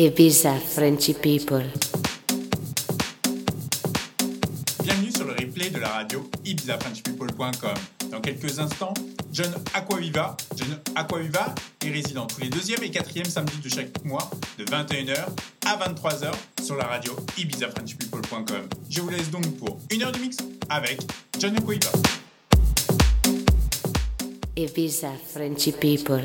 Ibiza Frenchy People. Bienvenue sur le replay de la radio ibizafrenchpeople.com. Dans quelques instants, John Aquaviva. John Aquaviva est résident tous les deuxième et quatrième samedis de chaque mois de 21h à 23h sur la radio ibizafrenchpeople.com. Je vous laisse donc pour une heure de mix avec John Aquaviva. Ibiza Frenchy People.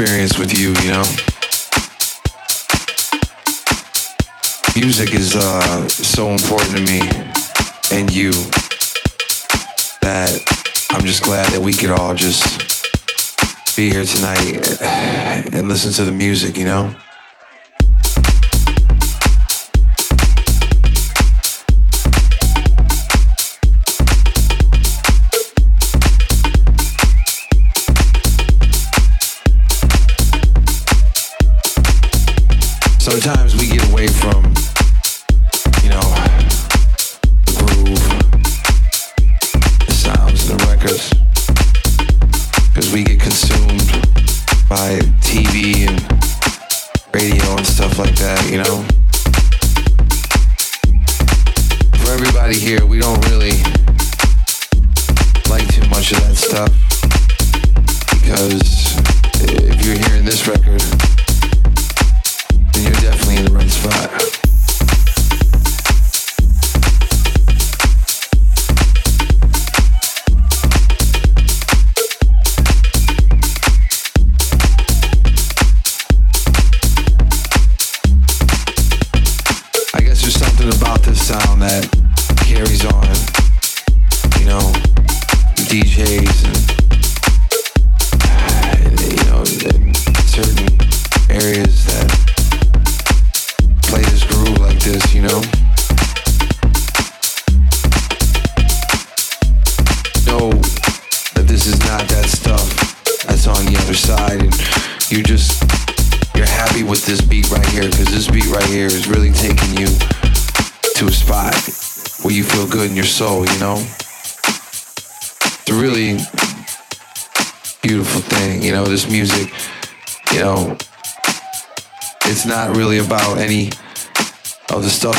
Experience with you, you know? Music is uh, so important to me and you that I'm just glad that we could all just be here tonight and listen to the music, you know? Sometimes we get away from,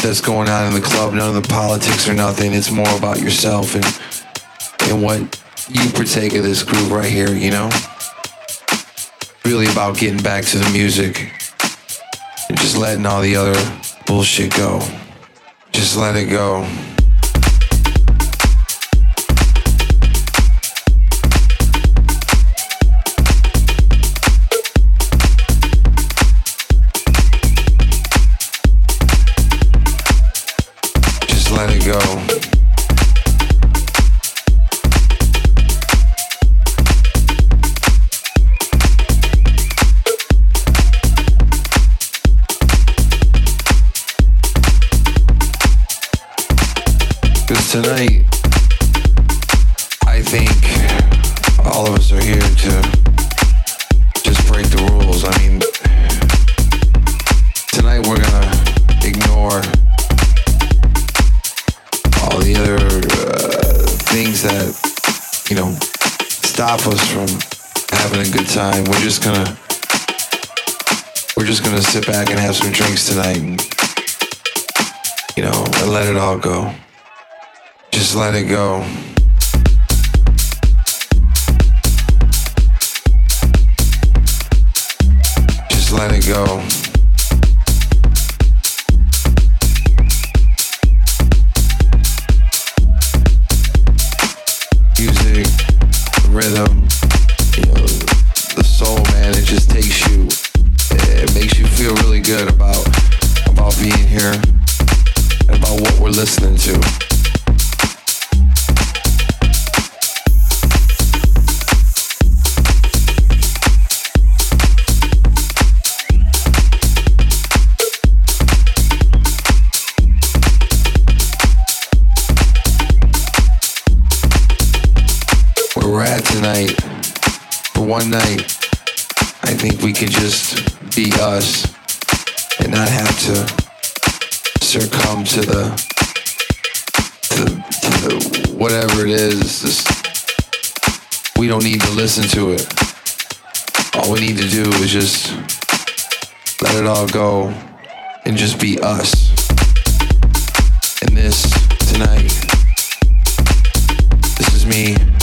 that's going on in the club, none of the politics or nothing. It's more about yourself and and what you partake of this groove right here, you know? Really about getting back to the music and just letting all the other bullshit go. Just let it go. Let it go. Tonight, time. We're just gonna we're just gonna sit back and have some drinks tonight and, you know, and let it all go. Just let it go. Just let it go. Listening to. we're at tonight, for one night, I think we could just be us and not have to succumb to the, to, to the whatever it is. This, we don't need to listen to it. All we need to do is just let it all go and just be us. And this tonight, this is me.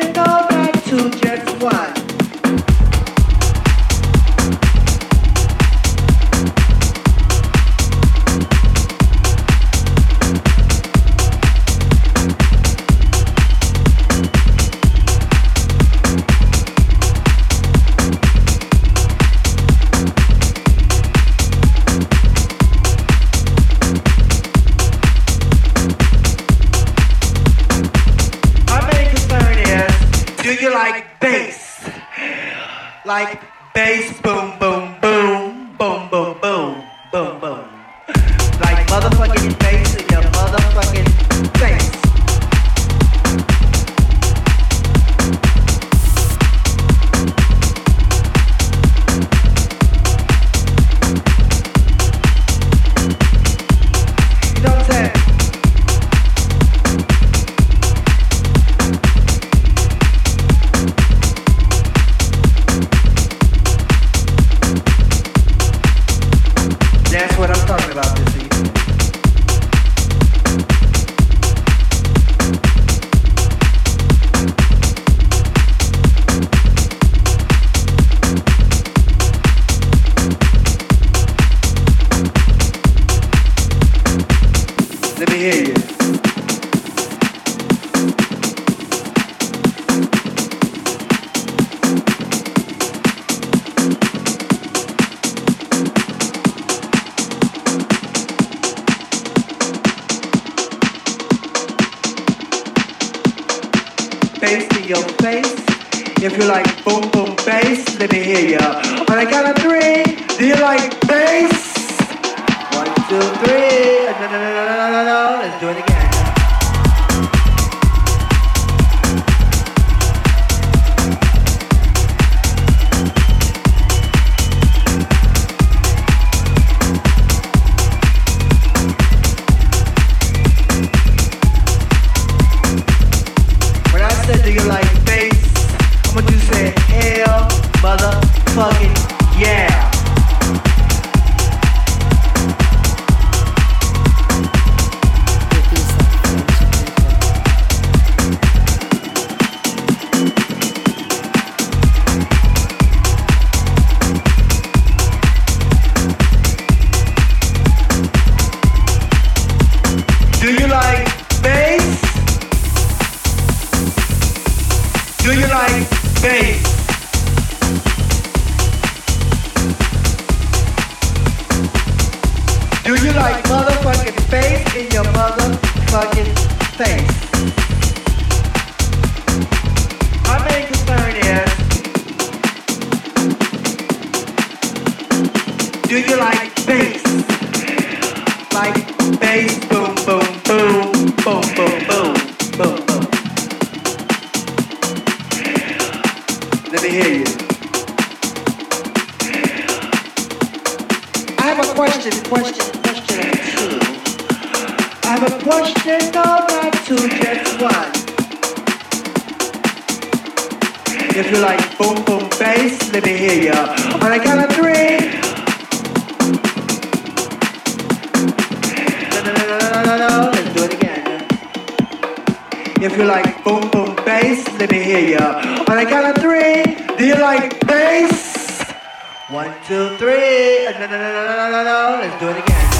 can go back to just one. Let's do it again. like bass. One, two, three. Uh, no, no, no, no, no, no, no. Let's do it again.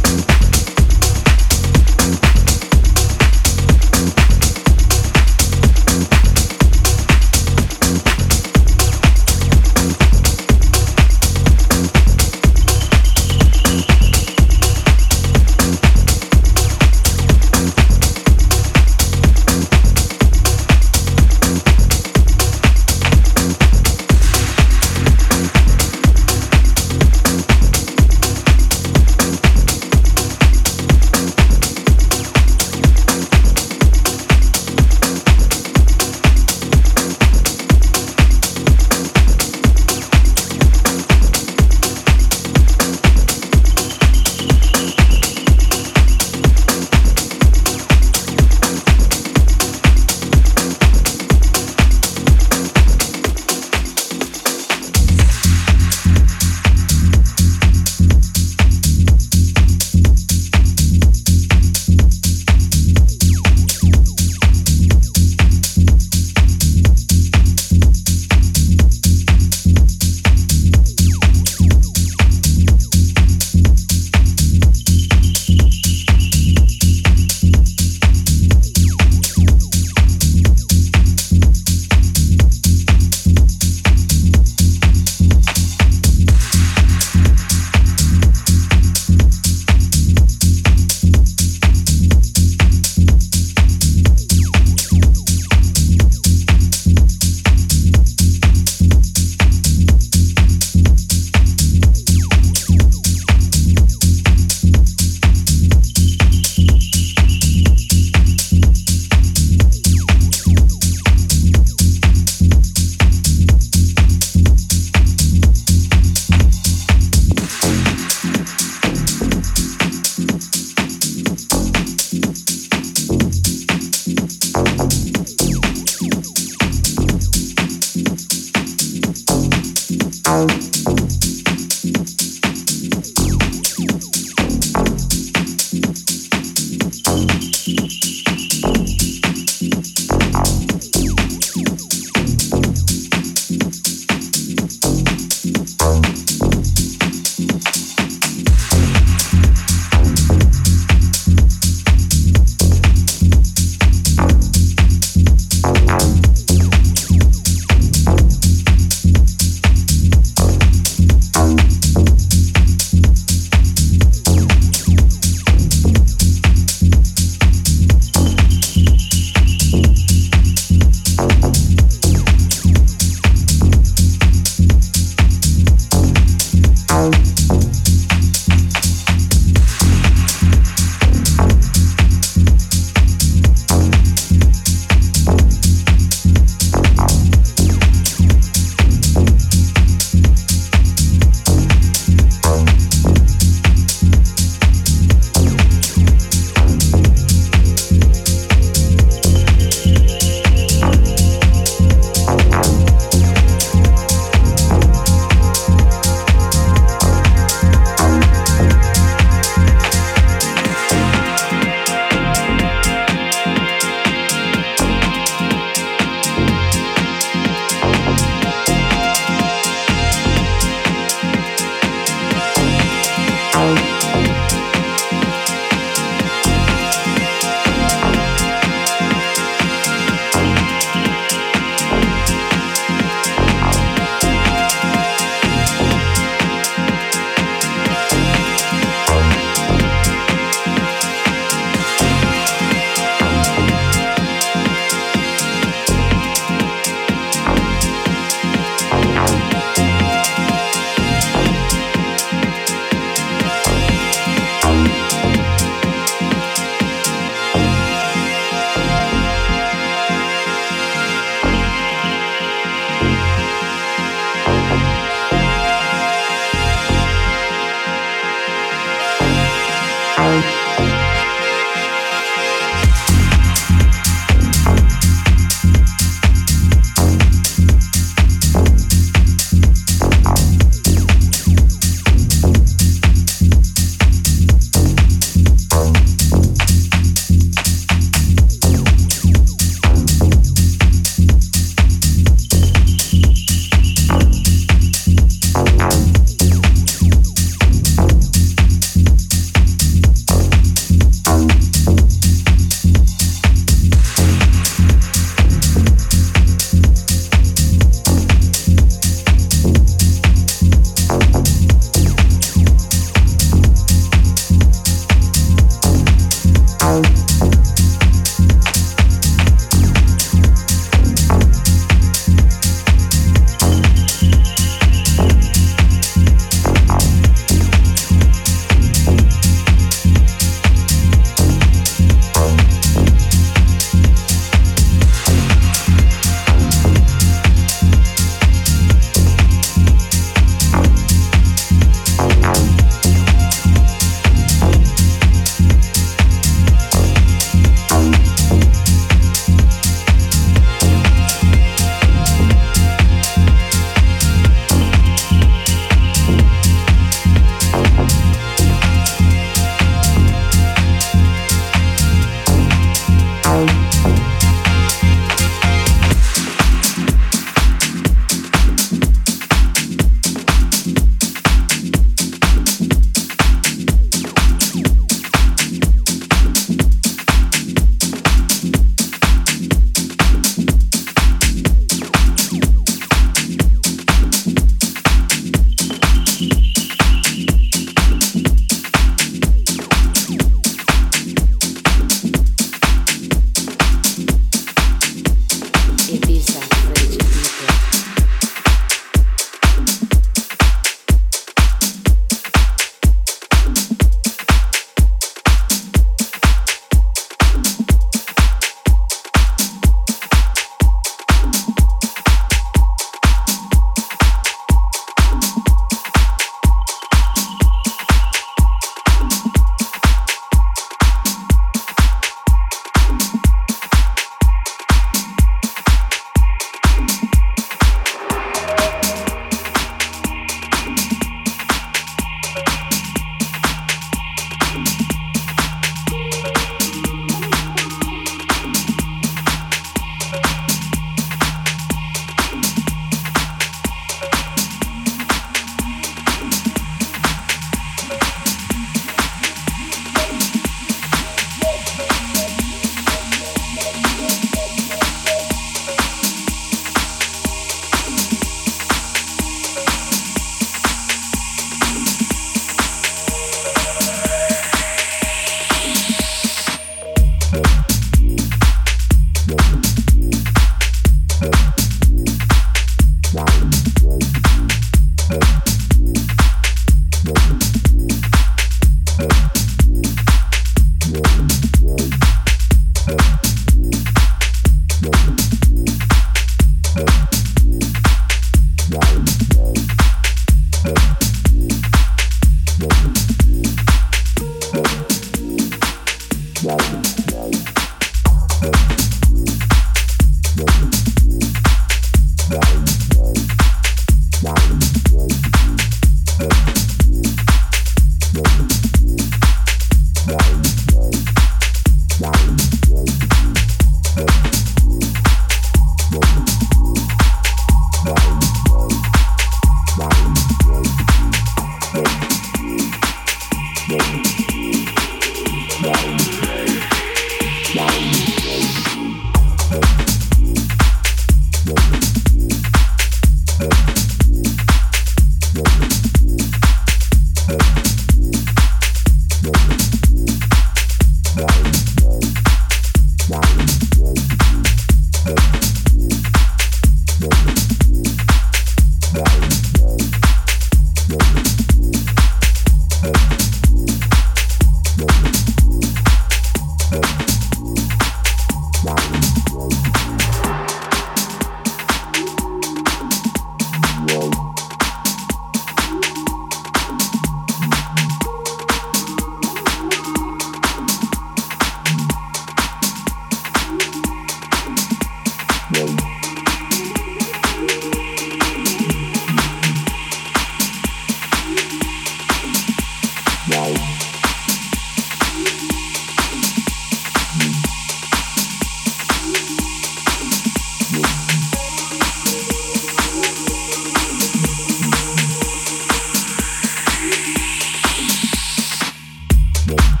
more.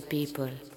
People.